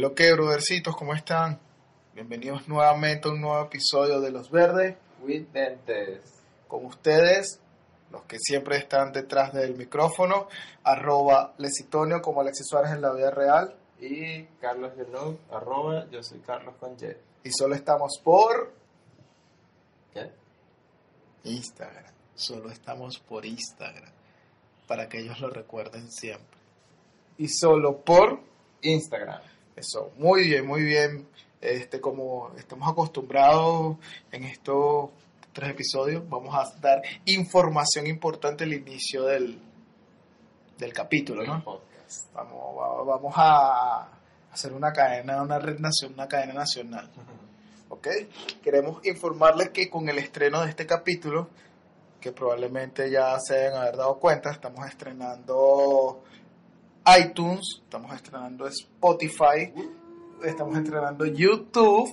Lo que, brodercitos? ¿Cómo están? Bienvenidos nuevamente a un nuevo episodio de Los Verdes. With dentes. Con ustedes, los que siempre están detrás del micrófono, arroba Lesitonio como Alexis Suárez en la vida real. Y Carlos Genú, arroba, yo soy Carlos con Y. Y solo estamos por ¿Qué? Instagram. Solo estamos por Instagram. Para que ellos lo recuerden siempre. Y solo por Instagram. Eso, muy bien, muy bien. Este, como estamos acostumbrados en estos tres episodios, vamos a dar información importante al inicio del, del capítulo, ¿no? Podcast. Vamos, va- vamos a hacer una cadena, una red nacional, una cadena nacional. ¿Ok? Queremos informarles que con el estreno de este capítulo, que probablemente ya se deben haber dado cuenta, estamos estrenando iTunes, estamos estrenando Spotify, estamos estrenando YouTube.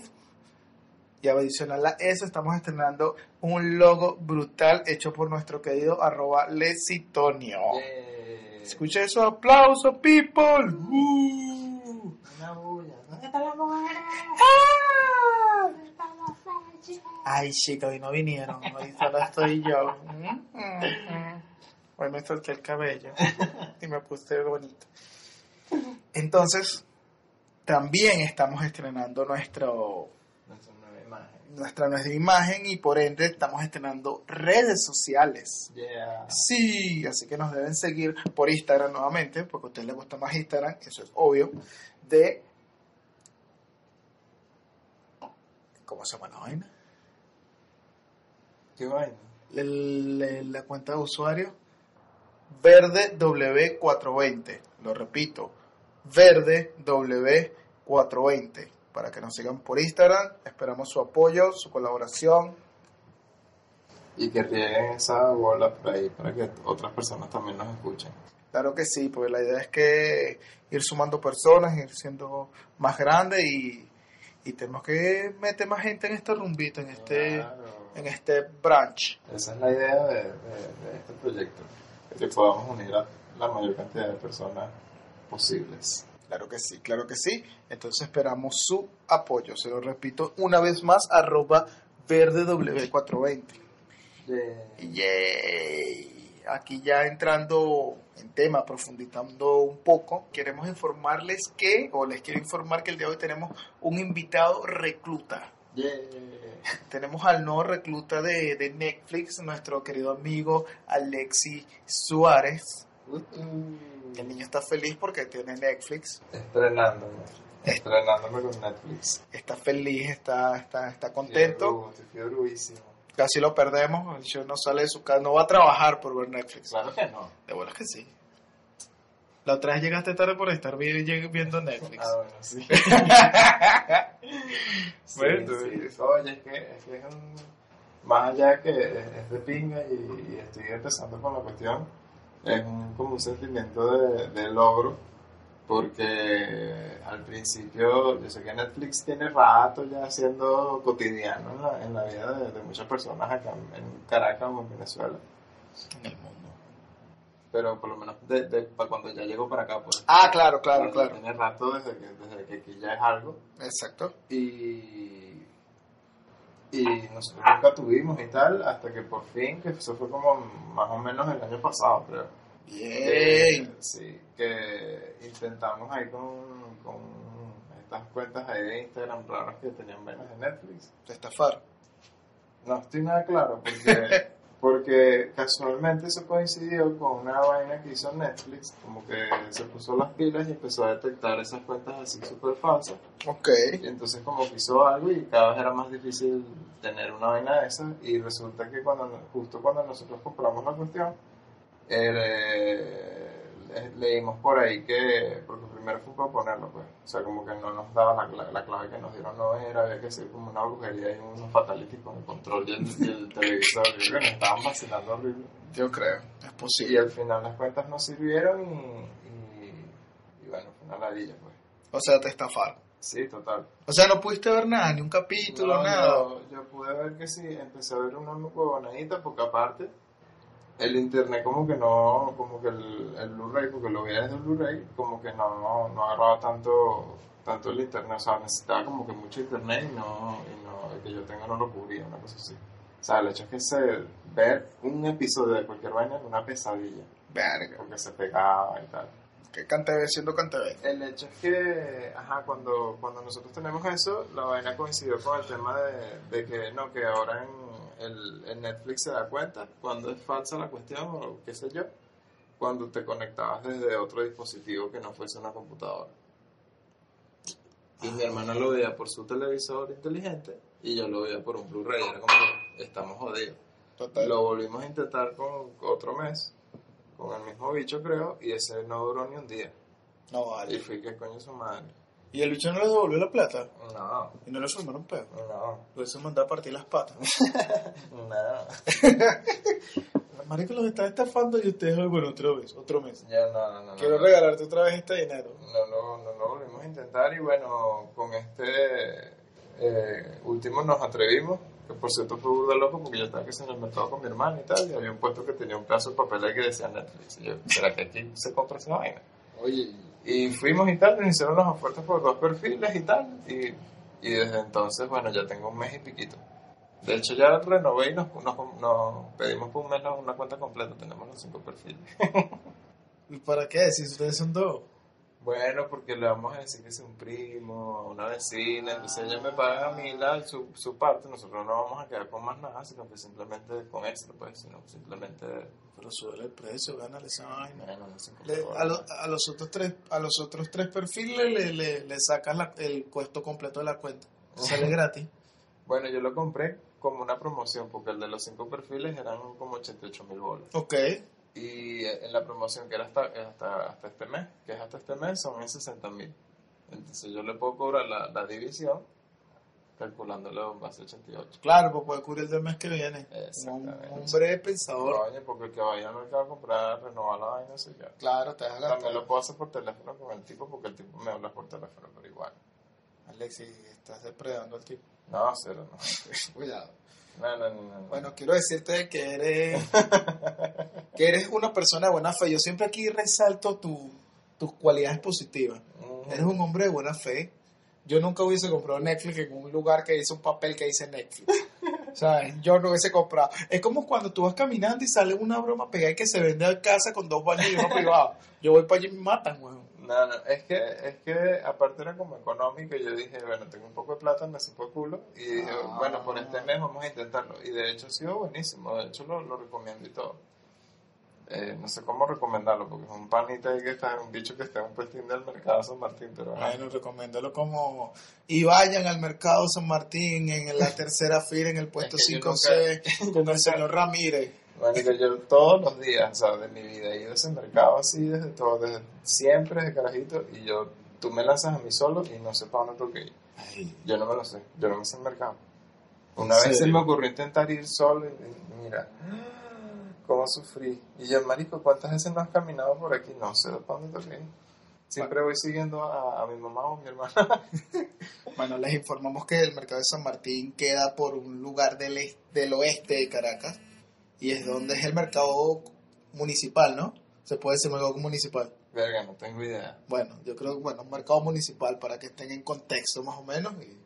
Y adicional a eso, estamos estrenando un logo brutal hecho por nuestro querido arroba lesitonio. Yeah. Escucha eso, aplauso, people. Uh. Una bulla. ¿Dónde están las mujeres? ¡Ah! Ay, chica, hoy no vinieron. Hoy solo estoy yo. Hoy me solté el cabello y me puse bonito. Entonces, también estamos estrenando nuestro, Nuestra nueva imagen. nuestra nueva imagen y por ende estamos estrenando redes sociales. Yeah. Sí, así que nos deben seguir por Instagram nuevamente, porque a ustedes les gusta más Instagram, eso es obvio, de... ¿Cómo se llama la vaina? ¿Qué vaina? El- el- la cuenta de usuario Verde W420, lo repito, Verde W420, para que nos sigan por Instagram, esperamos su apoyo, su colaboración, Y que rieguen esa bola por ahí para que otras personas también nos escuchen. Claro que sí, porque la idea es que ir sumando personas, ir siendo más grande y, y tenemos que meter más gente en este rumbito, en este, Claro. en este branch. Esa es la idea de, de- de este proyecto. Que podamos unir a la mayor cantidad de personas posibles. Claro que sí, claro que sí. Entonces esperamos su apoyo. Se lo repito una vez más, arroba verdew420. Yeah. Yay. Aquí ya entrando en tema, profundizando un poco, queremos informarles que, o les quiero informar que el día de hoy tenemos un invitado recluta. Yeah. Tenemos al nuevo recluta de, de Netflix, nuestro querido amigo Alexi Suárez. El niño está feliz porque tiene Netflix, Estrenándome. Estrenándome con Netflix. está feliz, está, está, está contento. Estoy. Casi lo perdemos, el show no sale de su casa, no va a trabajar por ver Netflix. Claro que no. De buenas que sí. La otra vez llegaste tarde por estar viendo Netflix. Ah, bueno, sí. Sí, Bueno, sí. Oye, es que, es que es un... Más allá que es de pinga y, y estoy empezando con la cuestión, es un, como un sentimiento de, de logro, porque al principio, yo sé que Netflix tiene rato ya siendo cotidiano en la, en la vida de, de muchas personas acá en, en Caracas o en Venezuela, En el mundo. Pero por lo menos de, de- pa- cuando ya llegó para acá, pues. Ah, claro, claro, claro. Tiene rato desde que, desde que aquí ya es algo. Exacto. y, y nosotros nunca tuvimos y tal, hasta que por fin, que eso fue como más o menos el año pasado, creo. Bien. Que, sí, que intentamos ahí con, con estas cuentas ahí de Instagram raras que tenían menos de Netflix. Te estafaron. No estoy nada claro porque Porque casualmente eso coincidió con una vaina que hizo Netflix, como que se puso las pilas y empezó a detectar esas cuentas así súper falsas. Ok. Y entonces como que hizo algo y cada vez era más difícil tener una vaina de esas y resulta que cuando justo cuando nosotros compramos la cuestión, eh, le- leímos por ahí que, porque primero fue para ponerlo pues, o sea como que no nos daba la, la clave que nos dieron no era, había que hacer como una brujería y unos fatalities con el control y el, y el televisor, y que nos estaban vacilando horrible. Yo creo. Es Y posible. al final las cuentas no sirvieron y, y, y bueno, fue una ladilla pues. O sea, te estafaron. Sí, total. O sea, no pudiste ver nada, ni un capítulo, No, nada. Yo, yo pude ver que sí, empecé a ver una huevonadita porque aparte el internet como que no, como que el, el Blu-ray, porque lo veía desde el Blu-ray, como que no, no agarraba tanto, tanto el internet, o sea, necesitaba como que mucho internet y no, y no, el que yo tenga no lo cubría, una cosa así. O sea, el hecho es que se, ver un episodio de cualquier vaina era una pesadilla, Verga. porque se pegaba y tal. Que Cantebe siendo Cantebe. El hecho es que, ajá, cuando, cuando nosotros tenemos eso, la vaina coincidió con el tema de, de que, no, que ahora en el, Netflix se da cuenta cuando es falsa la cuestión o qué sé yo, cuando te conectabas desde otro dispositivo que no fuese una computadora. Y mi hermana lo veía por su televisor inteligente y yo lo veía por un Blu-ray, era como que estamos jodidos. Total. Lo volvimos a intentar con otro mes, con el mismo bicho creo, y ese no duró ni un día. No Y vale. fui que coño su madre. ¿Y el bicho no le devolvió la plata? No, ¿Y no le sumaron pedo? no, Lo hizo mandar a partir las patas. no. Marico los está estafando y ustedes, bueno, otra vez, otro mes. Ya no, no, no. Quiero no. regalarte otra vez este dinero. No, no, no lo volvimos a intentar y bueno, con este eh, último nos atrevimos, que por cierto fue burda loco porque yo estaba que en el mercado con mi hermana y tal, y había un puesto que tenía un pedazo de papel ahí que decía Netflix. Y yo, ¿será que aquí se compra esa vaina? Oye, Y fuimos y tal, nos hicieron las ofertas por dos perfiles y tal, y, y desde entonces, bueno, ya tengo un mes y piquito. De hecho, ya renové y nos, nos, nos pedimos por un mes una cuenta completa, tenemos los cinco perfiles. ¿y para qué? Si ustedes son dos. Bueno, porque le vamos a decir que es un primo, una vecina, entonces ella me paga a mí la, su, su parte, nosotros no vamos a quedar con más nada, sino que simplemente con extra, pues, sino simplemente... Pero sube el precio, gánale esa vaina. Bueno, no sé Le- a, lo- a los otros tres a los otros tres perfiles le, le, le sacas la- el costo completo de la cuenta sale gratis Bueno, yo lo compré como una promoción, porque el de los cinco perfiles eran como 88 mil bolas. ok Y en la promoción que era hasta, hasta, hasta este mes, que es hasta este mes, son en 60 mil. Entonces yo le puedo cobrar la, la división calculándolo en base a 88. claro pues puede cubrir el del mes que viene un hombre pensador Coño, porque el que vaya al mercado a comprar, renovar la vaina, soy yo. claro te vas a También lo puedo hacer por teléfono con el tipo, porque el tipo me habla por teléfono, pero igual. Alexis estás depredando al tipo No, cero, no. cuidado No, no, no. no. bueno quiero decirte que eres que eres una persona de buena fe yo siempre aquí resalto tu, tus cualidades positivas. Eres un hombre de buena fe. Yo nunca hubiese comprado Netflix en un lugar que dice un papel que dice Netflix. ¿Sabes? Yo no hubiese comprado. Es como cuando tú vas caminando y sale una broma pegada que se vende a casa con dos baños y uno privado. Yo voy para allí y me matan, weón. No, no, es que, es que aparte era como económico y yo dije, bueno, tengo un poco de plata, me supo culo y dije, Ah. bueno, por este mes vamos a intentarlo. Y de hecho ha sido buenísimo, de hecho lo, lo recomiendo y todo. Eh, no sé cómo recomendarlo, porque es un panita ahí que está, un bicho que está en un puestín del mercado San Martín, pero. Bueno, recomiéndalo como... Y vayan al mercado San Martín en la tercera fila en el puesto Es que yo 5C con el señor Ramírez. Marico, yo todos los días, o sea, de mi vida he ido a ese mercado así desde todo, desde siempre, desde carajito, y yo, tú me lanzas a mí solo y no sé para dónde tengo que ir. Ay, Yo no me lo sé, yo no me sé el mercado. Una ¿En vez se me ocurrió intentar ir solo y, y mira, cómo sufrí. Y yo, marico, ¿cuántas veces no has caminado por aquí? No sé para dónde tengo que ir. Siempre voy siguiendo a, a mi mamá o a mi hermana. Bueno, les informamos que el mercado de San Martín queda por un lugar del oeste de Caracas y es donde es el mercado municipal, ¿no? Se puede decir mercado municipal. Verga, no tengo idea. Bueno, yo creo que, bueno, un mercado municipal para que estén en contexto más o menos y,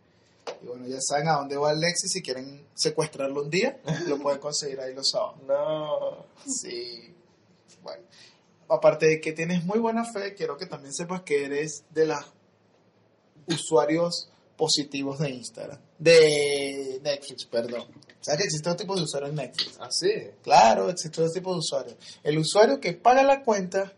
y bueno, ya saben a dónde va Alexis, si quieren secuestrarlo un día, lo pueden conseguir ahí los sábados. No. Sí, bueno. Aparte de que tienes muy buena fe, quiero que también sepas que eres de los usuarios positivos de Instagram. De Netflix, perdón. ¿Sabes que existen dos tipos de usuarios en Netflix? Ah, sí. Claro, existen dos tipos de usuarios. El usuario que paga la cuenta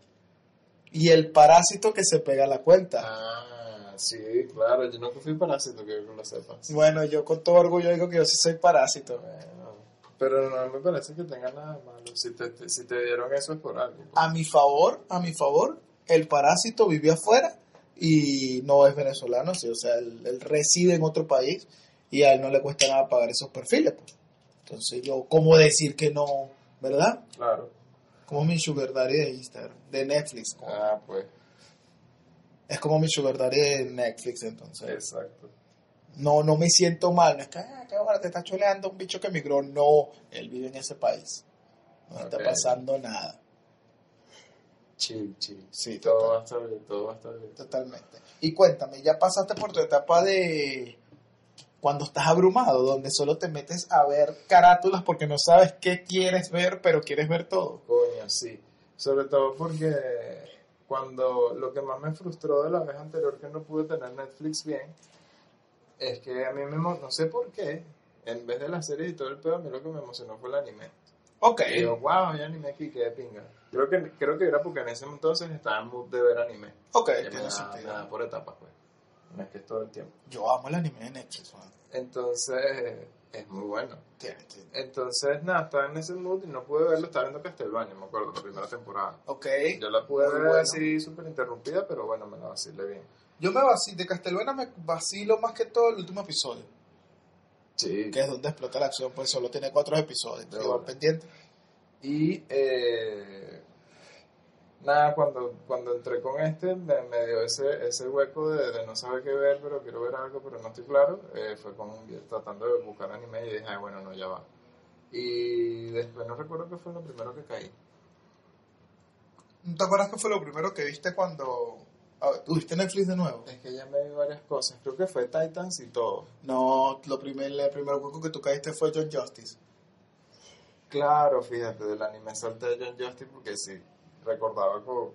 y el parásito que se pega a la cuenta. Ah, sí, claro. Yo nunca fui parásito, que lo sepas. Bueno, yo con todo orgullo digo que yo sí soy parásito. Bueno, pero no me parece que tenga nada malo. Si te, te- si te dieron eso es por algo. A mi favor, a mi favor, el parásito vivió afuera y no es venezolano, sí, o sea, él, él reside en otro país y a él no le cuesta nada pagar esos perfiles. pues. Entonces yo, ¿cómo decir que no, verdad? Claro. Como mi sugar daddy de Instagram, de Netflix. Ah, pues, Es como mi sugar daddy de Netflix, entonces. exacto. No, no me siento mal, no es que, ah, qué bueno, te está choleando un bicho que emigró. No, él vive en ese país. No está Ok. pasando nada. Chill, chill. Sí, Todo total. va a estar bien, todo va a estar bien. Totalmente. Y cuéntame, ya pasaste por tu etapa de cuando estás abrumado, donde solo te metes a ver carátulas porque no sabes qué quieres ver, pero quieres ver todo. Coño, sí. Sobre todo porque cuando lo que más me frustró de la vez anterior que no pude tener Netflix bien, es que a mí me, no sé por qué, en vez de la serie y todo el pedo, a mí lo que me emocionó fue el anime. Ok. Y digo, wow, hay anime aquí, qué de pinga. Creo que, creo que era porque en ese entonces estaba en mood de ver anime. Ok, tiene sentido. por etapas, pues. No es que es todo el tiempo. Yo amo el anime de Netflix, man. Entonces, es muy bueno. Tiene, tiene. Entonces, nada, estaba en ese mood y no pude verlo, estaba viendo Castlevania, me acuerdo, la primera temporada. Ok. Yo la pude Muy ver bueno. así súper interrumpida, pero bueno, me la vacilé bien. Yo me vacilo, de Castelvana me vacilo más que todo el último episodio, Sí. que es donde explota la acción, pues solo tiene cuatro episodios, igual bola. pendiente. Y eh, nada, cuando, cuando entré con este, me, me dio ese, ese hueco de, de no saber qué ver, pero quiero ver algo, pero no estoy claro. Eh, fue con, tratando de buscar anime y dije, "Ay, bueno, no, ya va. Y después no recuerdo qué fue lo primero que caí. ¿No te acuerdas qué fue lo primero que viste cuando... ¿Tuviste Netflix de nuevo? Es que ya me vi varias cosas. Creo que fue Titans y todo. No, lo primer, el primer hueco que tú caíste fue John Justice. Claro, fíjate, del anime salté a John Justice porque sí, recordaba con,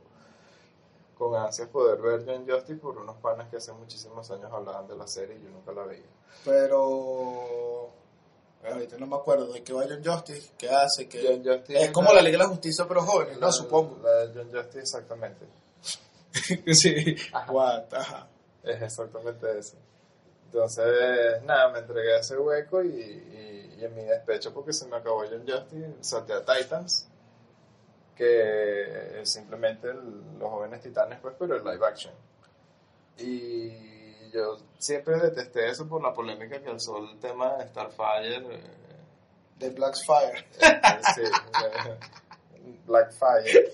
con ansias poder ver John Justice por unos panas que hace muchísimos años hablaban de la serie y yo nunca la veía. Pero... Ahorita no me acuerdo de qué va John Justice, qué hace, qué... John Justice Es como la Liga de la Justicia, pero jóvenes, la- ¿no? Supongo. La de John Justice, exactamente. sí. Ajá. What? Ajá. Es exactamente eso. Entonces, nada, me entregué a ese hueco y, y- y en mi despecho, porque se me acabó John Justice, salté a Titans, que simplemente el- los jóvenes titanes, pues, pero el live action. Y yo siempre detesté eso por la polémica que alzó el tema de Starfire. eh, De Blackfire. eh, sí, eh, Blackfire.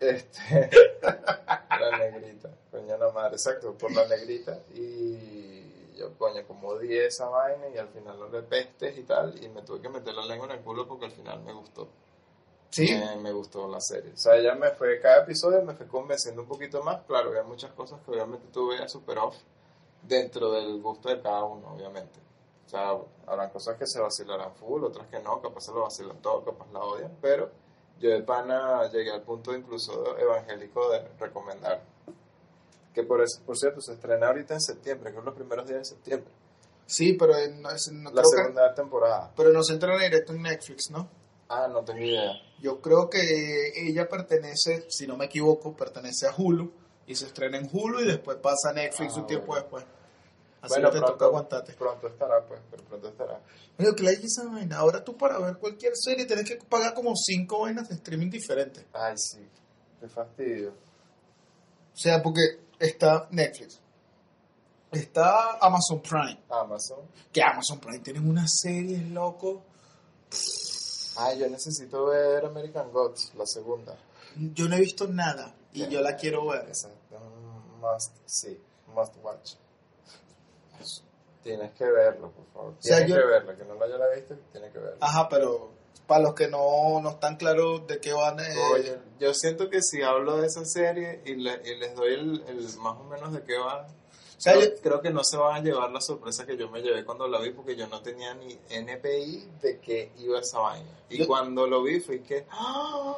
Este, la negrita, coño la madre, exacto, por la negrita. Y yo, coño, como odié esa vaina y al final no le pestes y tal. Y me tuve que meter la lengua en el culo porque al final me gustó. Sí. Me, me gustó la serie. O sea, ella me fue, cada episodio me fue convenciendo un poquito más. Claro, había muchas cosas que obviamente tuve a super off dentro del gusto de cada uno, obviamente. O sea, habrán cosas que se vacilarán full, otras que no, capaz se lo vacilan todo, capaz la odian, pero yo de pana llegué al punto incluso evangélico de recomendar. Que por, eso, por cierto, se estrena ahorita en septiembre, que es los primeros días de septiembre. Sí, pero en- no, es- no La que- segunda temporada. pero no se entrena directo en Netflix, ¿no? Ah, no tengo idea. Yo creo que ella pertenece, si no me equivoco, pertenece a Hulu y se estrena en Hulu y después pasa a Netflix Ah, un tiempo bueno. después. Así bueno, que te toca aguantarte. Pronto estará, pues, pero pronto estará. Oye, que la esa vaina. Ahora tú para ver cualquier serie tienes que pagar como cinco vainas de streaming diferentes. Ay, sí, qué fastidio. O sea, porque está Netflix, está Amazon Prime, Amazon. que Amazon Prime tienen unas series, loco. Ay, yo necesito ver American Gods, la segunda. Yo no he visto nada y yo la quiero ver. Un must, sí, must watch. Tienes que verlo, por favor. sea, Tienes yo- que verlo, que no lo haya visto, tiene que verlo. Ajá, pero para los que no, no están claros de qué van eh, Oye, yo siento que si hablo de esa serie y, le- y les doy el, el más o menos de qué va, sea, creo, yo- creo que no se van a llevar la sorpresa que yo me llevé cuando la vi porque yo no tenía ni NPI de qué iba esa vaina. Y Yo- cuando lo vi fue que... ¡ah!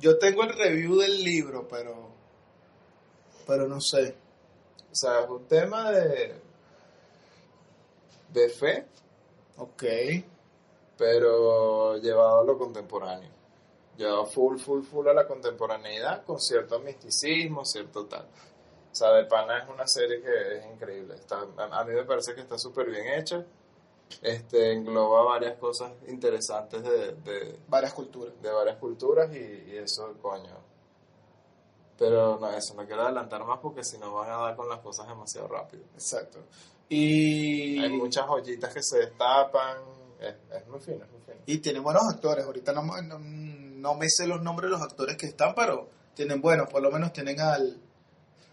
yo tengo el review del libro, pero pero no sé. O sea, es un tema de... de fe, Ok. pero llevado a lo contemporáneo. Llevado full, full, full a la contemporaneidad con cierto misticismo, cierto tal. O sea, de pana es una serie que es increíble. Está, a, a mí me parece que está súper bien hecha. Este, engloba varias cosas interesantes de, de, Varias culturas. de varias culturas y, y eso, coño. Pero no, eso, no quiero adelantar más porque si no van a dar con las cosas demasiado rápido. Exacto. Y, Hay muchas joyitas que se destapan. Es, es muy fino, es muy fino. y tiene buenos actores. Ahorita no, no, no me sé los nombres de los actores que están, pero tienen buenos. Por lo menos tienen al,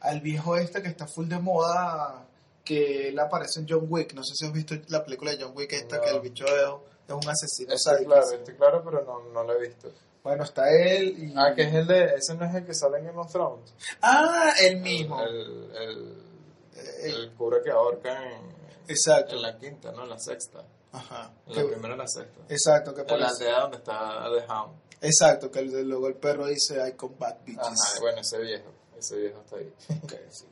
al viejo este que está full de moda, que él aparece en John Wick. No sé si has visto la película de John Wick esta, No. que el bicho es, un asesino. Sádico. claro, estoy claro, pero no, no lo he visto. Bueno, está él y... Ah, que es el de. Ese no es el que sale en Game of Thrones. Ah, él mismo. El, el, El- el cura que ahorca en, exacto. en la quinta, ¿no? En la sexta. Ajá. En la primera y la sexta. exacto, que En por la eso- aldea donde está The Hound. Exacto, que el- luego el perro dice I combat bitches. Ajá, bueno, ese viejo. Ese viejo está ahí. Ok, sí.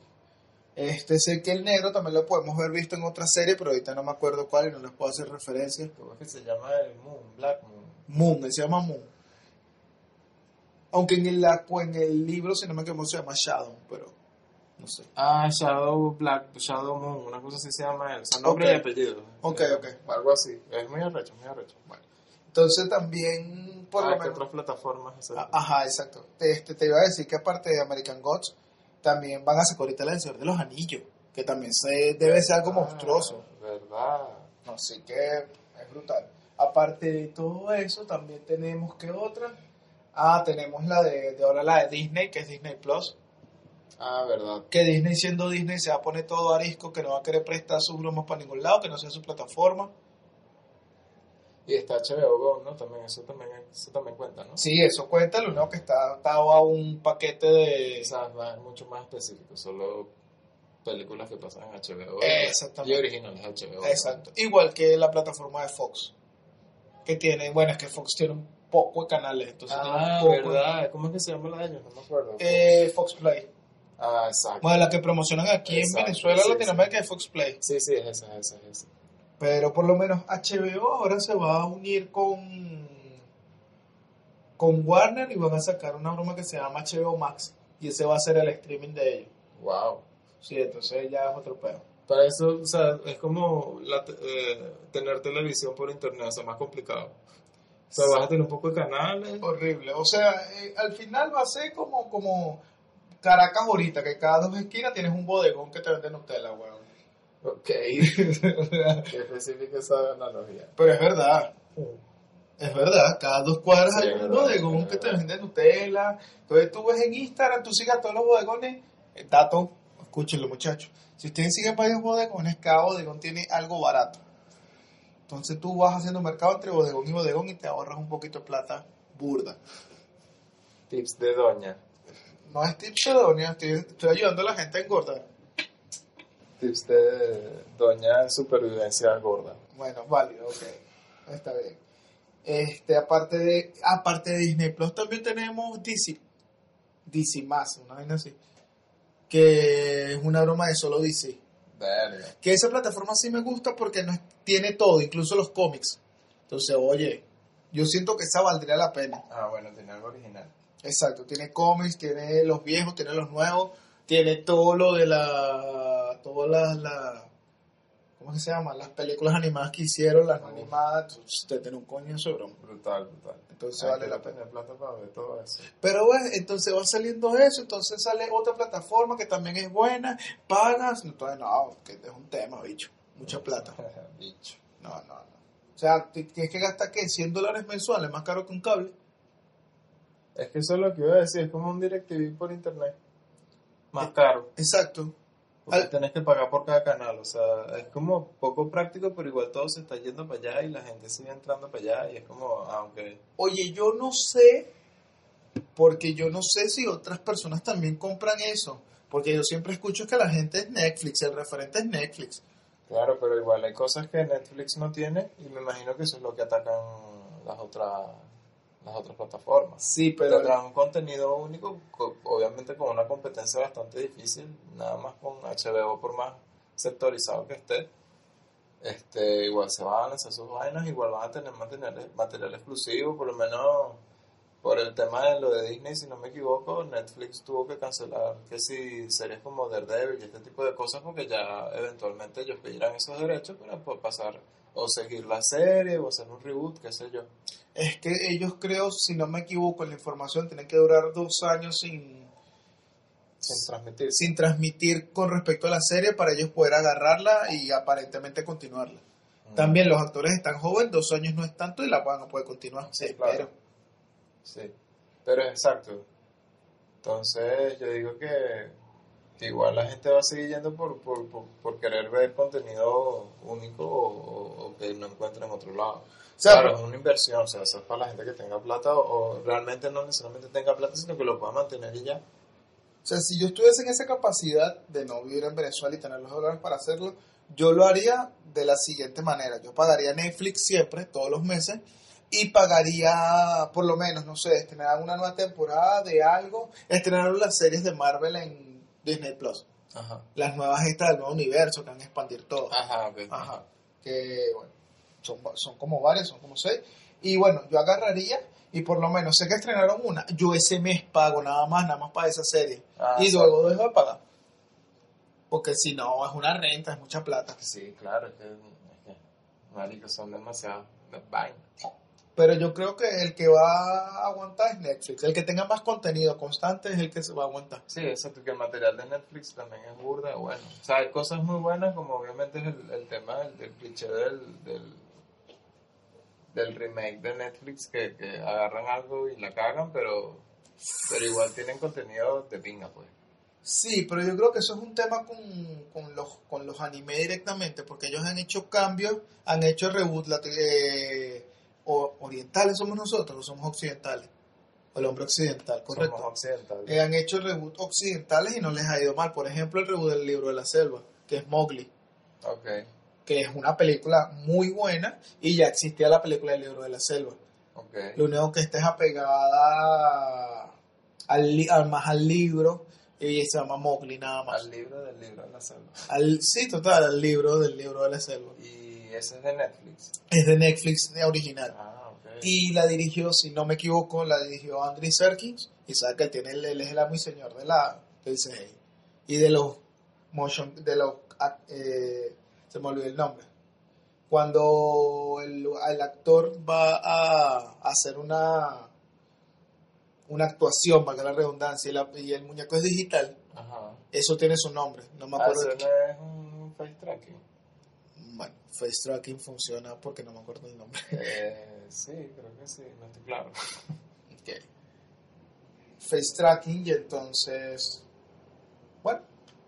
Este sé que el negro también lo podemos haber visto en otra serie, pero ahorita no me acuerdo cuál y no les puedo hacer referencia. ¿Cómo es que se llama el Moon? Black Moon. Moon, él se llama Moon. Aunque en el, en el libro, si no me equivoco, se llama Shadow, pero no sé. Ah, Shadow Black, Shadow Moon, una cosa así se llama él. Son nombre Ok. y apellido. Ok, ok. Algo así. Es muy arrecho, muy arrecho. Bueno, Entonces también, por ah, lo ¿qué menos... otras plataformas? Ah, Ajá, exacto. Este, te iba a decir que aparte de American Gods, también van a sacar ahorita el Señor de los Anillos, que también se, debe ser algo Ah, monstruoso. ¿Verdad? Así que es brutal. Aparte de todo eso, también tenemos que otra. Ah, tenemos la de, de ahora la de Disney, que es Disney Plus. Ah, verdad. Que Disney siendo Disney se va a poner todo arisco, que no va a querer prestar sus bromas para ningún lado, que no sea su plataforma. Y está HBO Go, ¿no? También, eso también, eso también cuenta, ¿no? Sí, eso cuenta, lo único que está atado a un paquete de... Quizás más, mucho más específico, solo películas que pasan en HBO. Exactamente. Y originales HBO. Exacto. Igual que la plataforma de Fox. Que tiene, bueno, es que Fox tiene un poco de canales, entonces Ah, tiene un poco ¿verdad? ¿Cómo es que se llama la de ellos? No me acuerdo. Eh, Fox Play. ah, exacto. Bueno, la que promocionan aquí Exacto, en Venezuela, sí, Latinoamérica, es Fox Play. Sí, sí, es esa, es esa, es esa. Pero por lo menos HBO ahora se va a unir con con Warner y van a sacar una broma que se llama HBO Max. Y ese va a ser el streaming de ellos. Wow. Sí, entonces ya es otro pedo. Para eso, o sea, es como la eh, tener televisión por internet, o sea, más complicado. O sea, vas a tener un poco de canales. Horrible. O sea, eh, al final va a ser como, como Caracas ahorita, que cada dos esquinas tienes un bodegón que te vende Nutella, weón. Ok. Qué específica esa analogía. Pero es verdad. Es verdad, cada dos cuadras Sí, hay un bodegón que te vende Nutella. Entonces tú ves en Instagram, tú sigues a todos los bodegones. Eh, Dato, escúchenlo muchachos. Si ustedes siguen varios bodegones, cada bodegón tiene algo barato. Entonces tú vas haciendo mercado entre bodegón y bodegón y te ahorras un poquito de plata burda. Tips de doña. No es tip de doña, estoy, estoy ayudando a la gente a engordar. Tips de doña en supervivencia gorda. Bueno, válido, ok. Está bien. Este, aparte de, aparte de Disney Plus, también tenemos DC. DC más, una vaina así. Que es una broma de solo DC. Verga. Que esa plataforma sí me gusta porque no es- tiene todo, incluso los cómics. Entonces, oye, yo siento que esa valdría la pena. Ah, bueno, tiene algo original. Exacto, tiene cómics, tiene los viejos, tiene los nuevos, tiene todo lo de la. Todas las. La, ¿Cómo se llama? Las películas animadas que hicieron, las no animadas. Usted tiene un coño de broma. Brutal, brutal. Entonces Hay vale la pena. plata para ver todo eso. Pero entonces va saliendo eso, entonces sale otra plataforma que también es buena, pagas, entonces no, que es un tema, bicho, mucha plata. Bicho. No, no, no. O sea, tienes que gastar, ¿qué? 100 dólares mensuales, más caro que un cable. Es que eso es lo que iba a decir, es como un DirecTV por internet. Más caro. Exacto. Porque Al- tenés que pagar por cada canal, o sea, es como poco práctico, pero igual todo se está yendo para allá y la gente sigue entrando para allá y es como, aunque... Oye, yo no sé, porque yo no sé si otras personas también compran eso, porque yo siempre escucho que la gente es Netflix, el referente es Netflix. Claro, pero igual hay cosas que Netflix no tiene y me imagino que eso es lo que atacan las otras las otras plataformas. Sí, pero... Tendrán un contenido único, co- obviamente con una competencia bastante difícil, nada más con HBO por más sectorizado que esté. este, igual se van a lanzar sus vainas, igual van a tener material, material exclusivo, por lo menos por el tema de lo de Disney, si no me equivoco, Netflix tuvo que cancelar que si series como Daredevil y este tipo de cosas porque ya eventualmente ellos pedirán esos derechos para poder pasar o seguir la serie o hacer un reboot, qué sé yo. Es que ellos creo, si no me equivoco, la información tiene que durar dos años sin, Sin transmitir. sin transmitir con respecto a la serie para ellos poder agarrarla y aparentemente continuarla. Mm. También los actores están jóvenes, dos años no es tanto y la van a poder continuar. Sí, claro. Sí, pero exacto. Entonces yo digo que, que igual la gente va a seguir yendo por, por, por, por querer ver contenido único o, que no encuentra en otro lado. sea, claro, pero- es una inversión, o sea, eso es para la gente que tenga plata o, o realmente no necesariamente tenga plata, sino que lo pueda mantener y ya. O sea, si yo estuviese en esa capacidad de no vivir en Venezuela y tener los dólares para hacerlo, yo lo haría de la siguiente manera. Yo pagaría Netflix siempre, todos los meses, y pagaría, por lo menos, no sé, estrenar una nueva temporada de algo, estrenar las series de Marvel en Disney Plus. Ajá. Las nuevas estas del nuevo universo que van a expandir todo. Ajá, ok. Ajá. Que, bueno, son, son como varias, son como seis. Y bueno, yo agarraría y por lo menos sé que estrenaron una, yo ese mes pago nada más, nada más para esa serie. Ah, y luego dejo de pagar. Porque si no, es una renta, es mucha plata. Sí, claro, es que, es que marico, son demasiados vainas. Pero yo creo que el que va a aguantar es Netflix. El que tenga más contenido constante es el que se va a aguantar. Sí, exacto, que el material de Netflix también es burda, bueno. O sea, hay cosas muy buenas, como obviamente es el, el tema del, del cliché del, del, del remake de Netflix, que, que agarran algo y la cagan, pero, pero igual tienen contenido de pinga, pues. Sí, pero yo creo que eso es un tema con, con los, con los anime directamente, porque ellos han hecho cambios, han hecho reboot, lat- eh, o- orientales somos nosotros o somos occidentales. O el hombre occidental, correcto. Somos occidentales. Eh, han hecho reboot occidentales y no les ha ido mal. Por ejemplo, el reboot del libro de la selva, que es Mowgli, que es una película muy buena y ya existía la película del libro de la selva. Lo único que está es apegada al, li- al- más al libro y se llama Mowgli nada más. Al libro del libro de la selva. Al, sí, total, al libro del libro de la selva. Y ese es de Netflix. Es de Netflix de original. Ah. Y la dirigió, si no me equivoco, la dirigió Andy Serkins. Y sabe que él tiene él es el amo y señor de la del CGI. Y de los motion, de los eh, se me olvidó el nombre. Cuando el, el actor va a hacer una una actuación, para la redundancia, y, la- y el muñeco es digital, Ajá. eso tiene su nombre. No me Ah, acuerdo. eso no es un face tracking. Bueno, face tracking funciona porque no me acuerdo el nombre. Eh, sí, creo que sí, no estoy claro. Ok. Face tracking y entonces, bueno,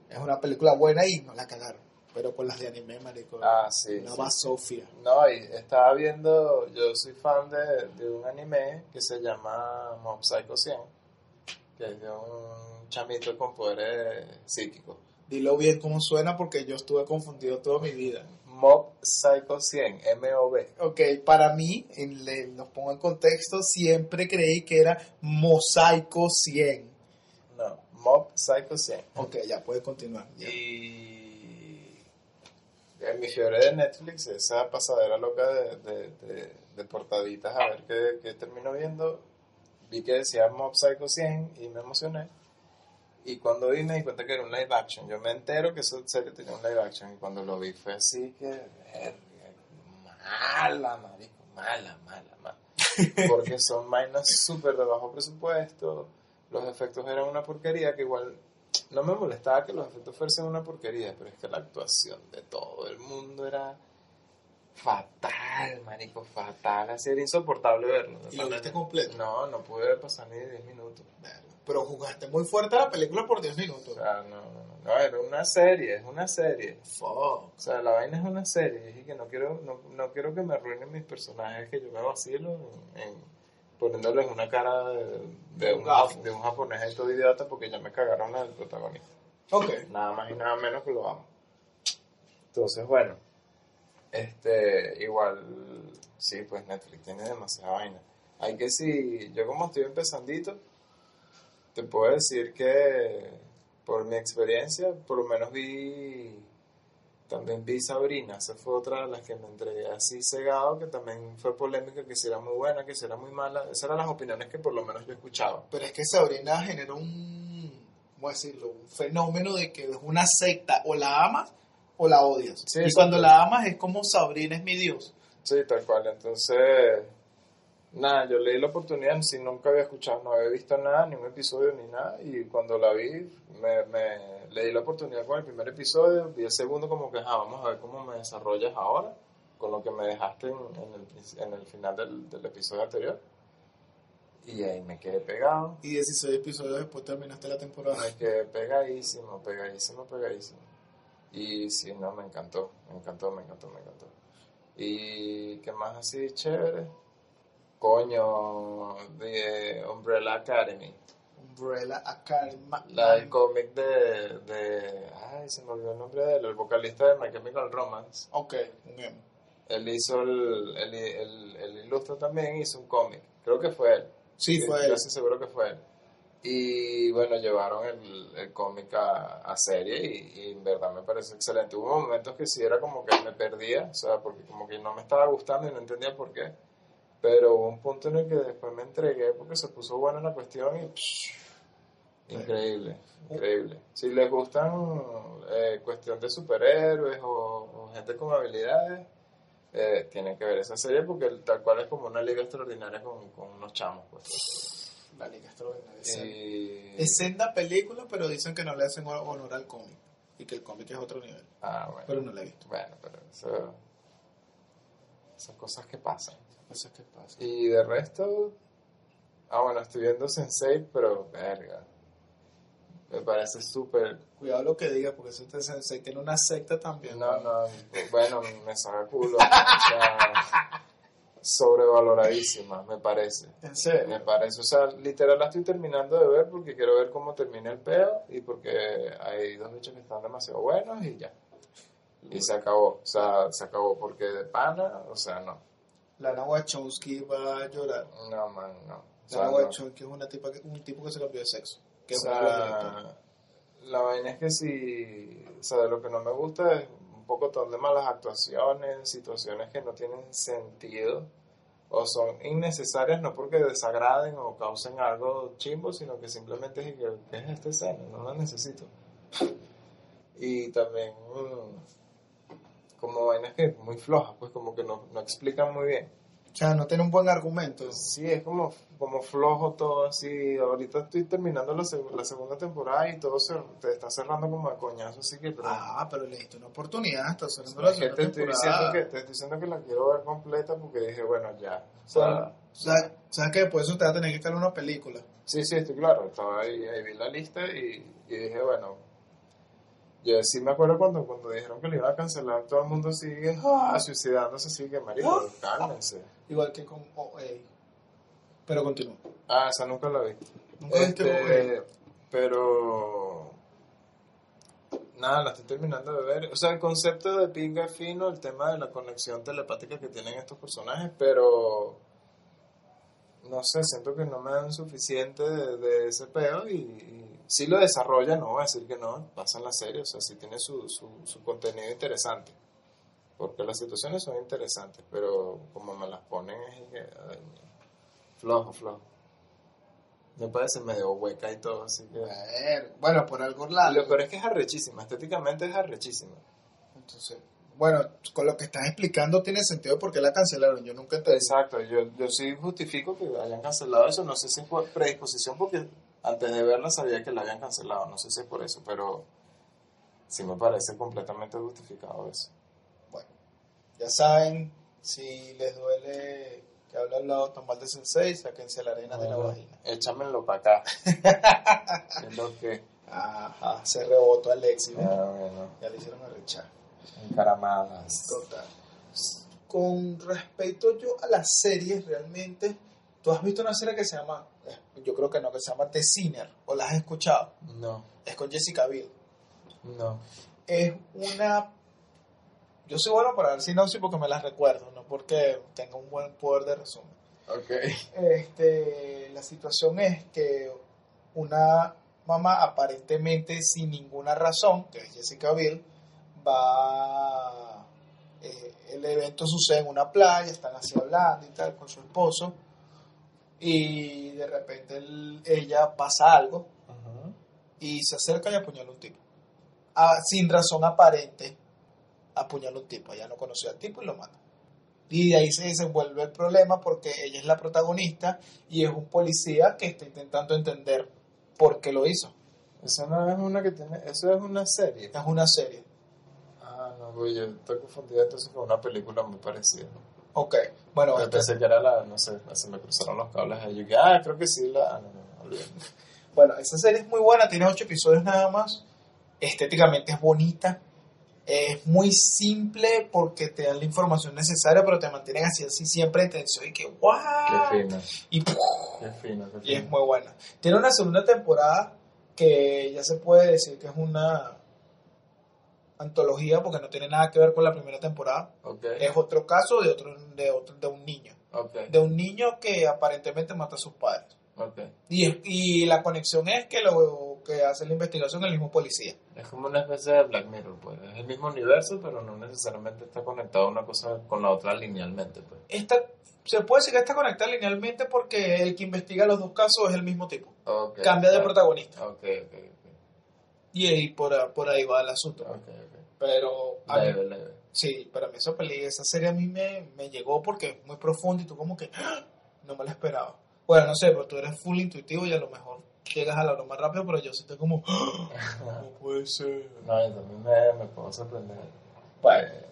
es una película buena y no la cagaron. Pero con las de anime, marico, Ah, sí. más sí. Sofía. No, y estaba viendo, yo soy fan de, de un anime que se llama Mob Psycho 100, que es de un chamito con poderes psíquicos. Dilo bien cómo suena porque yo estuve confundido toda mi vida. Mob Psycho 100, M-O-B. Ok, para mí, en le- los pongo en contexto, siempre creí que era Mosaico 100. No, Mob Psycho 100. Ok, ya puede continuar. ya. Y en mi fiebre de Netflix, esa pasadera loca de, de, de, de portaditas, a ver qué, qué termino viendo, vi que decía Mob Psycho 100 y me emocioné. Y cuando vi me di cuenta que era un live action. Yo me entero que eso en serio tenía un live action. Y cuando lo vi fue así que... verga, Mala, marico. Mala, mala, mala. Porque son vainas súper de bajo presupuesto. Los efectos eran una porquería que igual... No me molestaba que los efectos fuesen una porquería, pero es que la actuación de todo el mundo era fatal, marico, fatal. Así era insoportable verlo. ¿Y lo viste completo? No, no pude pasar ni 10 minutos. Pero jugaste muy fuerte la película por 10 O minutos. sea, no, no, no, no, era una serie, es una serie. Fuck. O sea, la vaina es una serie y que no quiero, no, no quiero que me arruinen mis personajes, que yo me vacilo en, en poniéndoles una cara de, de un, de un japonés todo idiota porque ya me cagaron la del protagonista. Ok. Nada más y nada menos que lo amo. Entonces, bueno, este, igual, sí, pues Netflix tiene demasiada vaina. Hay que si, yo como estoy empezandito, te puedo decir que por mi experiencia, por lo menos vi También vi Sabrina, esa fue otra de las que me entregué así cegado, que también fue polémica, que si era muy buena, que si era muy mala. Esas eran las opiniones que por lo menos yo escuchaba. Pero es que Sabrina generó un, ¿cómo decirlo? Un fenómeno de que es una secta, o la amas o la odias. Sí, y cuando la amas es como Sabrina es mi Dios. Sí, tal cual. Entonces, nada, yo leí la oportunidad, si nunca había escuchado, no había visto nada, ni un episodio, ni nada, y cuando la vi, me, me leí la oportunidad con el primer episodio, vi el segundo como que, ah, vamos a ver cómo me desarrollas ahora, con lo que me dejaste en, en el, princi- en el final del, del episodio anterior. Y ahí me quedé pegado, Y 16 episodios después terminaste la temporada. me quedé pegadísimo, pegadísimo, pegadísimo. Y sí, no, me encantó, me encantó, me encantó, me encantó. Y qué más así chévere. Coño, de Umbrella Academy. Umbrella Academy. La del cómic de, de. Ay, se me olvidó el nombre de él, el vocalista de My Chemical Romance. Ok, un emo. Él hizo el. el, el, el ilustra también, hizo un cómic. Creo que fue él. Sí, Sí, fue yo él. estoy seguro que fue él. Y bueno, llevaron el, el cómic a, a serie y, y en verdad me parece excelente. Hubo momentos que sí era como que me perdía, o sea, porque como que no me estaba gustando y no entendía por qué. Pero hubo un punto en el que después me entregué porque se puso buena la cuestión y psh, increíble, increíble. Si les gustan eh, cuestión de superhéroes o, o gente con habilidades, eh, tienen que ver esa serie porque tal cual es como una liga extraordinaria con, con unos chamos. Pues. La Liga Extraordinaria. Es- Y... Es senda película, pero dicen que no le hacen honor al cómic. Y que el cómic es otro nivel. Ah, bueno. Pero no la he visto. Bueno, pero eso... Esas cosas que pasan. Eso es que pasa. Y de resto... Ah, bueno, estoy viendo Sense8, pero verga. Me parece súper... Cuidado lo que digas, porque ese te- sensei tiene una secta también. No, no, bueno, me saca culo. o sea, sobrevaloradísima, me parece. En Me serio. parece, o sea, literal la estoy terminando de ver porque quiero ver cómo termina el peo y porque hay dos bichos que están demasiado buenos y ya. Y se acabó, o sea, se acabó porque de pana, o sea, no. Lana Wachowski va a llorar. No, man, no. O sea, Lana no. Wachowski es una tipa que- un tipo que se cambió de sexo. Que O sea, la vaina es que si, o sea, de lo que no me gusta es un poco de malas actuaciones, situaciones que no tienen sentido o son innecesarias, no porque desagraden o causen algo chimbo, sino que simplemente es que, ¿qué es esta escena? No la necesito. Y también mm, como vainas que muy flojas, pues como que no, no explican muy bien. O sea, no tiene un buen argumento. Sí, es como, como flojo todo así. Ahorita estoy terminando la, seg- la segunda temporada y todo se te está cerrando como a coñazo, así que... Pero, Ah, pero le diste una oportunidad. Está es la que segunda te, estoy diciendo temporada. que, te estoy diciendo que la quiero ver completa porque dije, bueno, ya. O sea, sea, ¿Sabes que después eso te va a tener que estar una película? sí, sí, estoy claro. Estaba ahí, ahí vi la lista y, y dije, bueno... Yo sí me acuerdo cuando, cuando dijeron que le iban a cancelar, todo el mundo sigue ah, suicidándose, así que marico, cálmense. Igual que con OA. Pero continúa. Ah, esa nunca la vi. ¿Nunca Este, OA? pero nada, la estoy terminando de ver. O sea, el concepto de pinga fino, el tema de la conexión telepática que tienen estos personajes, pero no sé, siento que no me dan suficiente de, de ese peo y, y sí lo desarrolla, no voy a decir que no, pasa en la serie, o sea, sí tiene su, su, su contenido interesante. Porque las situaciones son interesantes, pero como me las ponen es ay, flojo, flojo. Me parece medio hueca y todo, así que... A ver, bueno, por algo Y la... Lo peor es que es arrechísima, estéticamente es arrechísima. Entonces, bueno, con lo que estás explicando tiene sentido porque la cancelaron. Yo nunca entendí. Exacto, yo, yo sí justifico que hayan cancelado eso, no sé si por predisposición porque antes de verla sabía que la habían cancelado, no sé si es por eso, pero sí me parece completamente justificado eso. Bueno, ya saben, si les duele que habla al lado tan mal de Sensei, sáquense la arena de la vagina. Échamelo para acá. es lo que... Ajá, se rebotó Alexi, ¿ves? Ah, bueno, Ya le hicieron arrechar. encaramadas. Total. Con respecto yo a las series, realmente, ¿tú has visto una serie que se llama, eh, yo creo que no, que se llama The Sinner, o la has escuchado? No, Es con Jessica Biel. no. Es una... Yo soy bueno para dar sinopsis porque me las recuerdo, no porque tenga un buen poder de resumen. Ok. Este, la situación es que una mamá aparentemente sin ninguna razón, que es Jessica Biel, va, eh, el evento sucede en una playa, están así hablando y tal con su esposo, y de repente él- ella pasa algo y se acerca y apuñala un tipo. Ah, sin razón aparente, apuñala un tipo. Ella no conocía al tipo y lo mata. Y de ahí se desenvuelve el problema porque ella es la protagonista y es un policía que está intentando entender por qué lo hizo. Eso no es una que tiene, eso es una serie. Es una serie. Ah, no, güey, yo estoy confundido entonces con una película muy parecida. Ok, bueno, Yo este- pensé que era la, no sé, se me cruzaron los cables ahí. Yo que, ah, creo que sí, la. Ah, no, no, olvídalo. bueno, esa serie es muy buena, tiene ocho episodios nada más. Estéticamente es bonita. Es muy simple porque te dan la información necesaria, pero te mantienen así, así siempre en tensión y que ¡guau! Qué fino, Y qué fino, qué y es muy buena. Tiene una segunda temporada que ya se puede decir que es una antología porque no tiene nada que ver con la primera temporada. Es otro caso de otro de otro de un niño, de un niño que aparentemente mata a sus padres. Y, y la conexión es que lo que hace la investigación es el mismo policía. Es como una especie de Black Mirror, pues. Es el mismo universo, pero no necesariamente está conectado una cosa con la otra linealmente, pues. Esta se puede decir que está conectada linealmente porque el que investiga los dos casos es el mismo tipo. Cambia de protagonista. Y ahí por, por ahí va el asunto. ok. ok, ok. Pero a mí- Leve, leve. Sí, para mí esa peli, esa serie a mí me, me llegó porque es muy profunda y tú como que ¡ah! no me la esperaba. Bueno, no sé, pero tú eres full intuitivo y a lo mejor llegas a la más rápido, pero yo sí estoy como, ¡ah! no puede ser. No, yo también me, me puedo sorprender. Bueno, Eh,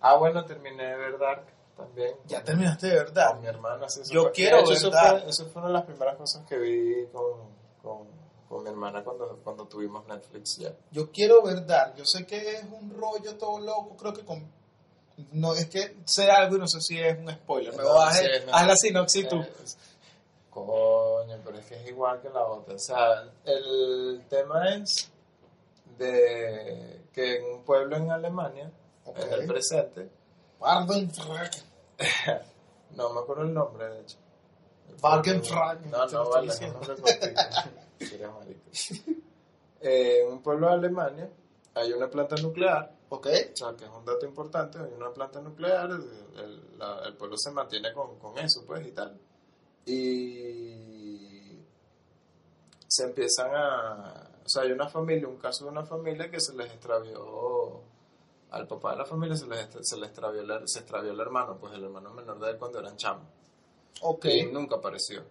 ah, bueno, terminé de ver Dark también. ya terminaste de verdad. Con mi hermana. sí, Yo fue- quiero hecho, ver eso Dark. fue, eso fue una de las primeras cosas que vi con, con, con mi hermana cuando, cuando tuvimos Netflix ya. Yo quiero ver Dark. Yo sé que es un rollo todo loco, creo que con... No, es que sé algo y no sé si es un spoiler. Me No, vas a sí, no. haz la sinopsis tú. Es- Coño, pero es que es igual que la otra. O sea, el tema es de que en un pueblo en Alemania, en el presente, no me acuerdo el nombre de hecho. Bargenfrag, No, no, vale, es marico. Eh, en un pueblo de Alemania hay una planta nuclear Ok. O sea, que es un dato importante, hay una planta nuclear, el, el- la- el pueblo se mantiene con, con eso, pues, y tal. Y se empiezan a... O sea, hay una familia, un caso de una familia que se les extravió, al papá de la familia se les, se les extravió, el- se extravió el hermano, pues el hermano menor de él cuando eran chamos. Ok. Y nunca apareció.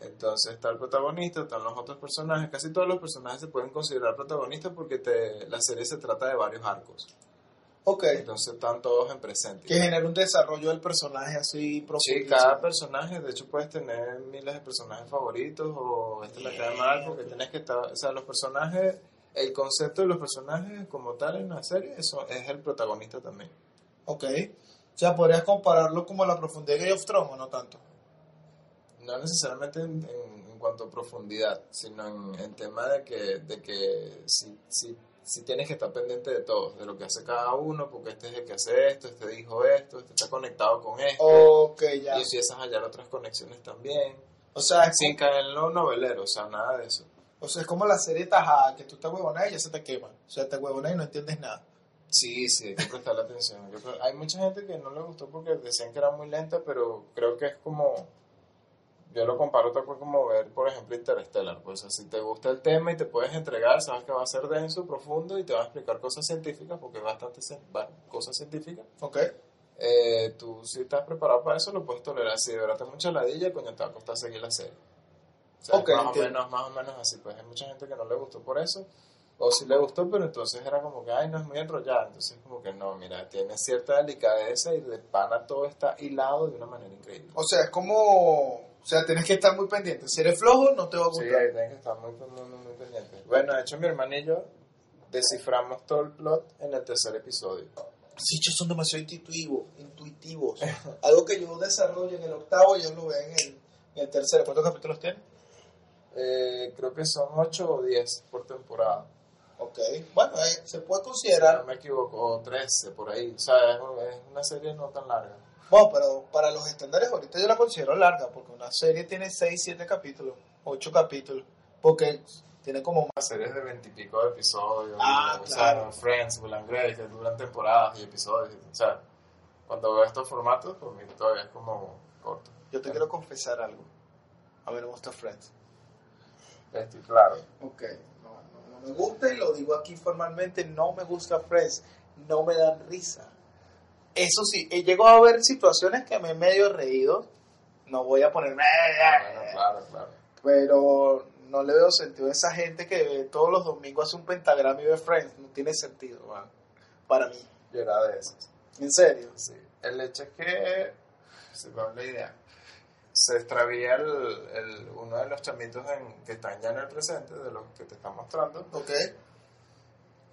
Entonces está el protagonista, están los otros personajes. Casi todos los personajes se pueden considerar protagonistas porque te, la serie se trata de varios arcos. Ok. Entonces están todos en presente. Que genera un desarrollo del personaje así profundo. Sí, cada personaje, de hecho puedes tener miles de personajes favoritos o este me cae mal porque tienes que estar, o sea, los personajes, el concepto de los personajes como tal en la serie, eso es el protagonista también. Ok. O sea, podrías compararlo como la profundidad de Game of Thrones o no tanto. No necesariamente en, en- en cuanto a profundidad, sino en, en tema de que, de que si, si, si tienes que estar pendiente de todo, de lo que hace cada uno, porque este es el que hace esto, este dijo esto, este está conectado con esto, Ok, ya. y empiezas a hallar otras conexiones también. O sea, Sin caer en lo novelero, o sea, nada de eso. o sea, es como la serie Tajada, que tú estás huevonada y ya se te quema. O sea, te huevonada y no entiendes nada. Sí, sí, hay que prestarle atención. Hay mucha gente que no le gustó porque decían que era muy lenta, pero creo que es como. Yo lo comparo tal cual como ver, por ejemplo, Interstellar. Pues, o sea, si te gusta el tema y te puedes entregar, sabes que va a ser denso, profundo y te va a explicar cosas científicas, porque es bastante cosas científicas. Ok. Eh, tú, si estás preparado para eso, lo puedes tolerar. Si de verdad te mucha ladilla, coño, te va a costar seguir la serie. O sea, más, o menos, más o menos así. Pues hay mucha gente que no le gustó por eso. O sí le gustó, pero entonces era como que, ay, no es muy enrollada. Entonces, como que no, mira, tiene cierta delicadeza y de pana todo está hilado de una manera increíble. O sea, es como... O sea, tienes que estar muy pendiente. Si eres flojo, no te va a Sí, gustar. ahí tienes que estar muy, muy, muy, pendiente. Bueno, de hecho, mi hermana y yo desciframos todo el plot en el tercer episodio. Los hechos son demasiado intuitivos. intuitivos. Algo que yo desarrollo en el octavo, yo lo veo en el, en el tercero. ¿Cuántos capítulos tiene? Eh, creo que son 8 o 10 por temporada. Ok. Bueno, eh, se puede Si considerar... no me equivoco, o 13 por ahí. O sea, es, es una serie no tan larga. Bueno, pero para los estándares ahorita yo la considero larga, porque una serie tiene 6, 7 capítulos, 8 capítulos. Porque Tiene como Las series de veintipico de episodios. Ah, o claro. sea, Friends, Will and Grace, que duran temporadas y episodios. O sea, cuando veo estos formatos, pues mí todavía es como corto. Yo te quiero confesar algo. A mí no me gusta Friends. Estoy claro. Ok, no, no, no me gusta y lo digo aquí formalmente, no me gusta Friends, no me dan risa. Eso sí, he llegado a ver situaciones que me he medio reído, no voy a ponerme... Bueno, claro, claro. Pero no le veo sentido a esa gente que todos los domingos hace un pentagrama y ve Friends, no tiene sentido, man, para mí. Yo era de esos. En serio. Sí. El hecho es que, se me la idea, se extravía el, el- uno de los chamitos en- que están ya en el presente, de los que te están mostrando, Ok.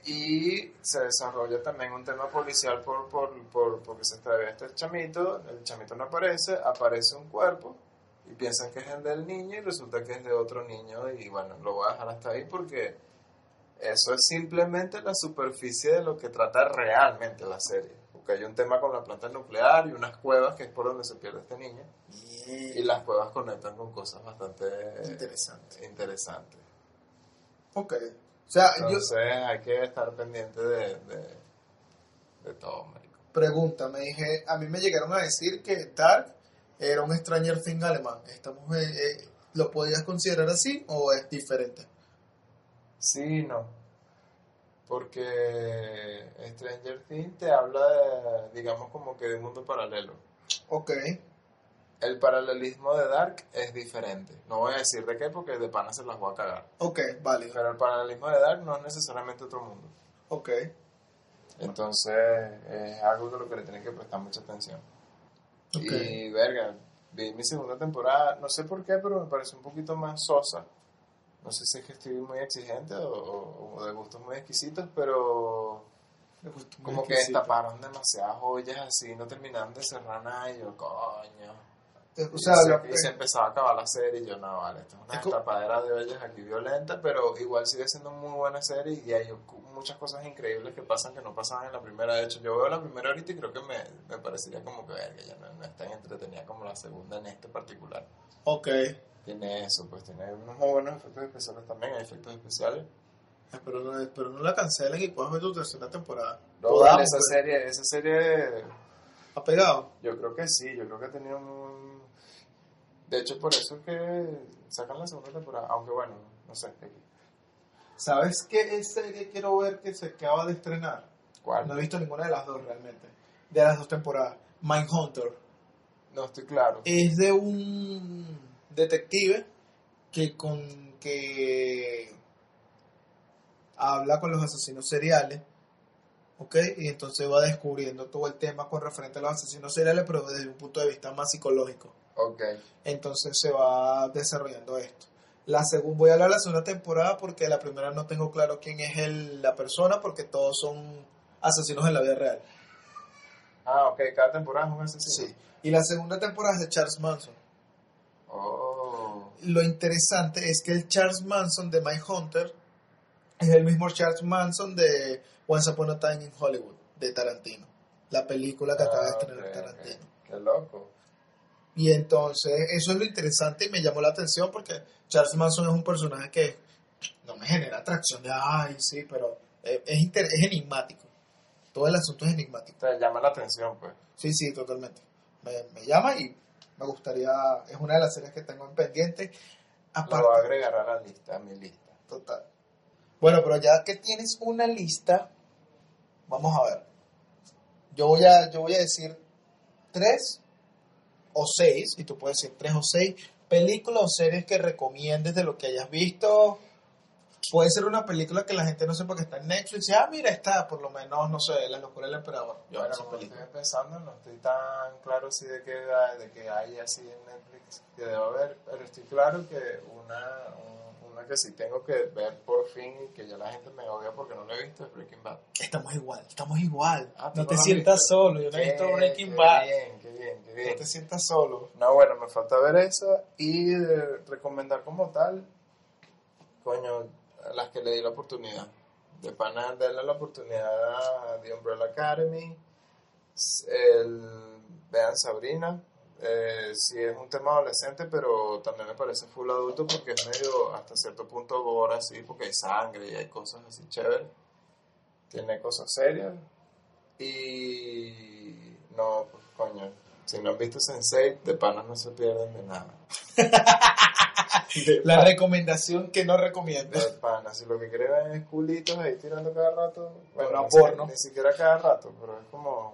Y se desarrolla también un tema policial por, por, por- porque se extravía este chamito, el chamito no aparece, aparece un cuerpo y piensan que es el del niño y resulta que es de otro niño y bueno, lo voy a dejar hasta ahí porque eso es simplemente la superficie de lo que trata realmente la serie. Porque hay un tema con la planta nuclear y unas cuevas que es por donde se pierde este niño y las cuevas conectan con cosas bastante Interesante. interesantes. Ok. O sea, yo Entonces hay que estar pendiente de, de, de todo, marico. pregunta, me dije, a mí me llegaron a decir que Dark era un Stranger Things alemán. Estamos, eh, eh, ¿Lo podías considerar así o es diferente? Sí no. Porque Stranger Things te habla de, digamos, como que de un mundo paralelo. Ok. El paralelismo de Dark es diferente. No voy a decir de qué porque de pana se las voy a cagar. Ok, válido. Pero el paralelismo de Dark no es necesariamente otro mundo. Ok. Entonces es algo de lo que le tienen que prestar mucha atención. Ok. Y verga, vi mi segunda temporada, no sé por qué, pero me parece un poquito más sosa. No sé si es que estoy muy exigente o, de gustos muy exquisitos, pero como que destaparon demasiadas joyas así, no terminaron de cerrar nada y yo, coño. O sea, y, se, lo- y se empezaba a acabar la serie y yo, no, vale, esto es una Es destapadera de ollas aquí violenta, pero igual sigue siendo muy buena serie y hay muchas cosas increíbles que pasan que no pasaban en la primera. De hecho, yo veo la primera ahorita y creo que me, me parecería como que, verga, ya no, no es tan entretenida como la segunda en este particular. Ok. Tiene eso, pues tiene unos muy buenos efectos especiales también, hay efectos especiales. Espero no, espero no la cancelen y puedas ver tu tercera temporada. No, Podamos, esa pues. serie, esa serie ¿Ha pegado? Yo creo que sí, yo creo que ha tenido un... De hecho, por eso es que sacan la segunda temporada, aunque bueno, no sé. ¿Sabes qué serie quiero ver que se acaba de estrenar? ¿Cuál? No he visto ninguna de las dos realmente. De las dos temporadas. Mindhunter. No estoy claro. Es de un detective que con que habla con los asesinos seriales. ¿Ok? Y entonces va descubriendo todo el tema con referente a los asesinos seriales, pero desde un punto de vista más psicológico. Ok, entonces se va desarrollando esto. La segunda, voy a hablar de la segunda temporada porque la primera no tengo claro quién es el- la persona porque todos son asesinos en la vida real. Ah, ok, cada temporada es un asesino. Sí. Y la segunda temporada es de Charles Manson. Oh, Lo interesante es que el Charles Manson de My Hunter es el mismo Charles Manson de Once Upon a Time in Hollywood, de Tarantino. La película que acaba de ah, estrenar Tarantino. Qué loco. Y entonces, eso es lo interesante y me llamó la atención porque Charles Manson es un personaje que no me genera atracción de, ay, sí, pero eh, es, inter- es enigmático. Todo el asunto es enigmático. Te llama la atención, pues. Sí, sí, totalmente. Me, me llama y me gustaría, es una de las series que tengo en pendiente. Lo Aparte, voy a agregar a la lista, a mi lista. total. Bueno, pero ya que tienes una lista, vamos a ver. Yo voy a, yo voy a decir tres o seis, y tú puedes decir tres o seis películas o series que recomiendes de lo que hayas visto. Puede ser una película que la gente no sepa que está en Netflix. Y, ah, mira, está, por lo menos, no sé, La locura del emperador. Yo como película. estoy empezando, no estoy tan claro si de que, de que hay así en Netflix que debo ver, pero estoy claro que una, un- una que sí tengo que ver por fin y que ya la gente me odia porque no la he visto es Breaking Bad. Estamos igual, estamos igual. Ah, ¿tú no no te sientas visto? solo, yo no he visto Qué- Breaking qué Bad. bien, qué bien, qué No bien. te sientas solo. No, bueno, me falta ver esa y eh, recomendar como tal, coño, a las que le di la oportunidad. De pana, darle la oportunidad a The Umbrella Academy, el, vean Sabrina, eh, sí es un tema adolescente, pero también me parece full adulto porque es medio hasta cierto punto gore así, porque hay sangre y hay cosas así chéveres. Tiene cosas serias. Y no, pues coño, si no han visto Sensei, de panas no se pierden de nada. La recomendación que no recomiendo. De panas, si lo que quieren es culitos ahí tirando cada rato, bueno, Pero ni, porno. si- ni siquiera cada rato, pero es como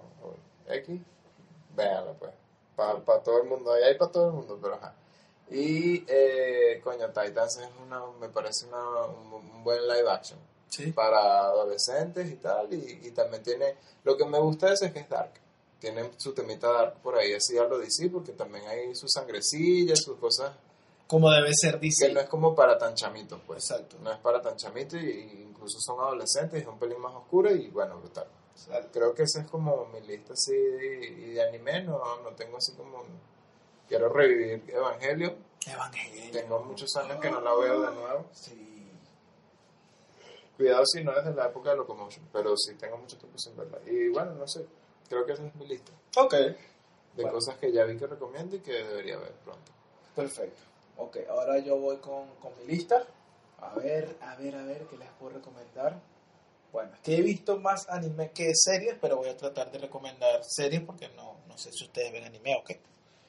X, véanlo pues, para todo el mundo, ahí hay para todo el mundo, pero ajá. Y, eh, coño, Titans es una, me parece una, un, un buen live action Sí. para adolescentes y tal, y, y también tiene, lo que me gusta de eso es que es dark, tiene su temita dark por ahí, así a lo DC, porque también hay sus sangrecillas, sus cosas, Como debe ser, dice. que no es como para tan chamitos, pues, Exacto. no es para tan chamitos, y, y incluso son adolescentes, es un pelín más oscuro, y bueno, brutal. Creo que esa es como mi lista así, y de anime, no, no tengo así como, quiero revivir Evangelio, Evangelio. tengo muchos años que no la veo de nuevo, Sí. Cuidado si no es de la época de Locomotion, pero sí tengo mucho tiempo sin verla. Y bueno, no sé, creo que esa es mi lista Ok. de Bueno. cosas que ya vi que recomiendo y que debería ver pronto. Perfecto. Ok, ahora yo voy con, con mi lista. A ver, a ver, a ver, ¿qué les puedo recomendar? Bueno, es que he visto más anime que series, pero voy a tratar de recomendar series porque no, no sé si ustedes ven anime o qué.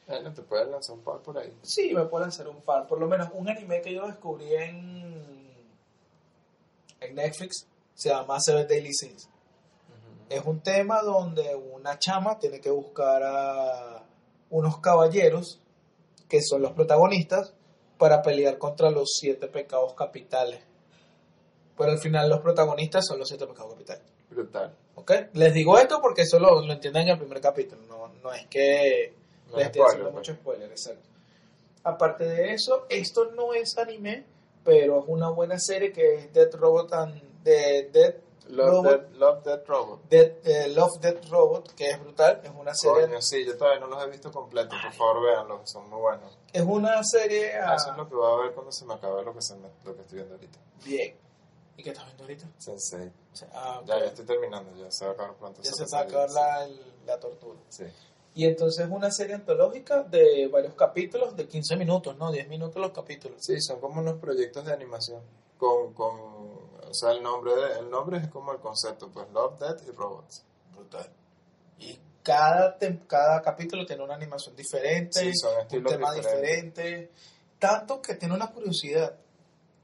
Bueno, te puedes lanzar un par por ahí. Sí, me pueden hacer un par. Por lo menos un anime que yo descubrí en, en Netflix se llama Seven Daily Sins. Es un tema donde una chama tiene que buscar a unos caballeros que son los protagonistas para pelear contra los siete pecados capitales. Pero al final los protagonistas son los siete pecados capitales. Brutal. ¿Ok? Les digo esto porque eso lo, entienden en el primer capítulo. No, no es que No les es estoy haciendo spoiler, pues. mucho spoiler, exacto. Aparte de eso, esto no es anime, pero es una buena serie que es Dead Robot and de Dead Love, Robot. Dead, Love Dead Robot. Dead, eh, Love Dead Robot, que es brutal, es una serie, Coño, sí, yo todavía no los he visto completos, por favor véanlos, son muy buenos. es una serie ah, Eso es lo que voy a ver cuando se me acabe lo que, se me- lo que estoy viendo ahorita. bien. ¿Y qué estás viendo ahorita? Sensei. Ah. Ya, ya estoy terminando, ya se va a acabar pronto. Ya se va a acabar la, el- la tortura. Sí. Y entonces es una serie antológica de varios capítulos, de 15 minutos, ¿no? 10 minutos los capítulos. Sí, son como unos proyectos de animación. Con, con, o sea, el nombre, de- el nombre es como el concepto, pues Love, Death y Robots. Brutal. Y cada, tem- cada capítulo tiene una animación diferente, Sí, son un tema diferentes. diferente. Tanto que tiene una curiosidad.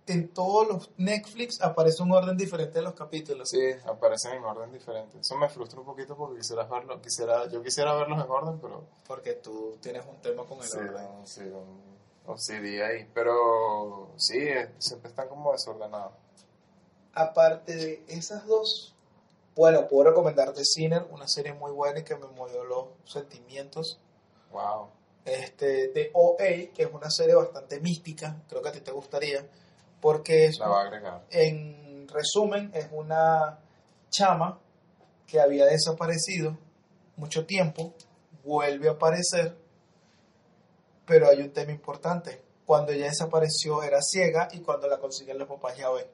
En todos los Netflix aparece un orden diferente de los capítulos. Sí, aparecen en orden diferente. Eso me frustra un poquito porque quisiera verlo, quisiera, yo quisiera verlos en orden, pero Porque tú tienes un tema con el sí, orden. sí, un OCD ahí. Pero sí, eh, siempre están como desordenados. Aparte de esas dos, bueno, puedo recomendarte Sinner, una serie muy buena y que me movió los sentimientos. Wow. Este, de OA, que es una serie bastante mística, creo que a ti te gustaría, porque es, La va a agregar. en resumen, es una chama que había desaparecido mucho tiempo, vuelve a aparecer, pero hay un tema importante. Cuando ella desapareció era ciega y cuando la consiguen los papás ya ven.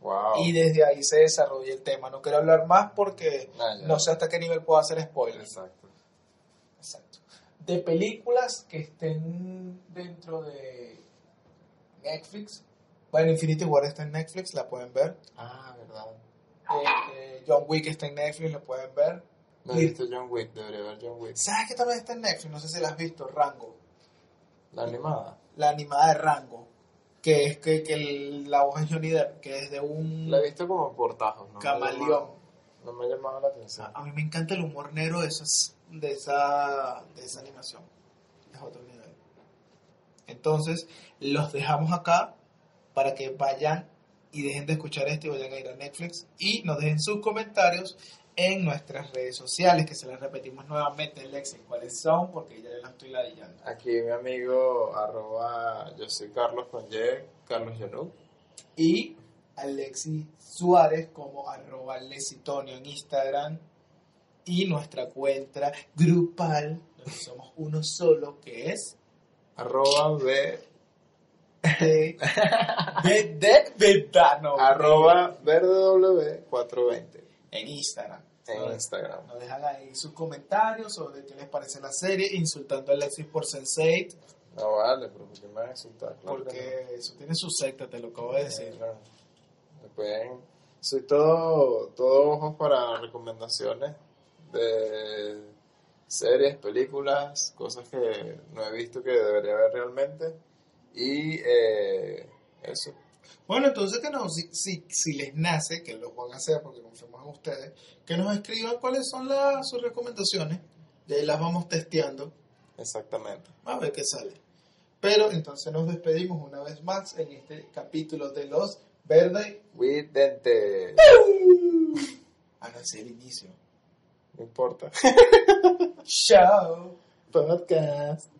Wow. Y desde ahí se desarrolla el tema. No quiero hablar más porque Ah, no sé hasta qué nivel puedo hacer spoilers. Exacto. Exacto. De películas que estén dentro de Netflix. Bueno, Infinity War está en Netflix, la pueden ver. Ah, verdad. Este, John Wick está en Netflix, la pueden ver. No he visto John Wick, debería ver John Wick. ¿Sabes que también está en Netflix? No sé si la has visto, Rango. La animada. La animada de Rango. Que es que, que el- la voz es Johnny Depp, que es de un La he visto como por tajos, ¿no? camaleón. No me ha llamado la atención. A mí me encanta el humor negro de, esas, de, esa, de esa animación. Es otro nivel. Entonces, los dejamos acá para que vayan y dejen de escuchar esto y vayan a ir a Netflix y nos dejen sus comentarios en nuestras redes sociales, que se las repetimos nuevamente, Lexi, cuáles son, porque ya las estoy ladillando. Aquí mi amigo, arroba, yo soy Carlos con Y, Carlos Yanuk. Y Alexis Suárez como arroba Lecitonio en Instagram y nuestra cuenta grupal, donde somos uno solo, que es Arroba B, de, de, de Vedano. arroba verdew420. en Instagram. en Instagram. Nos dejan ahí sus comentarios sobre qué les parece la serie, insultando a Alexis por Sense8, No vale, pero ¿por qué me vas a insultar? Claro que porque eso tiene su secta, te lo acabo de no. decir. Claro. Pueden- Soy todo, todo ojos para recomendaciones de series, películas, cosas que no he visto que debería ver realmente. Y eh, eso. Bueno, entonces que nos, si, si, si les nace, que lo van a hacer porque confiamos en ustedes, que nos escriban cuáles son las, sus recomendaciones, y ahí las vamos testeando Exactamente. a ver qué sale. Pero entonces nos despedimos una vez más en este capítulo de Los Verde. Cuídate. Ah, no, ese es el inicio. No importa. Chao. Podcast.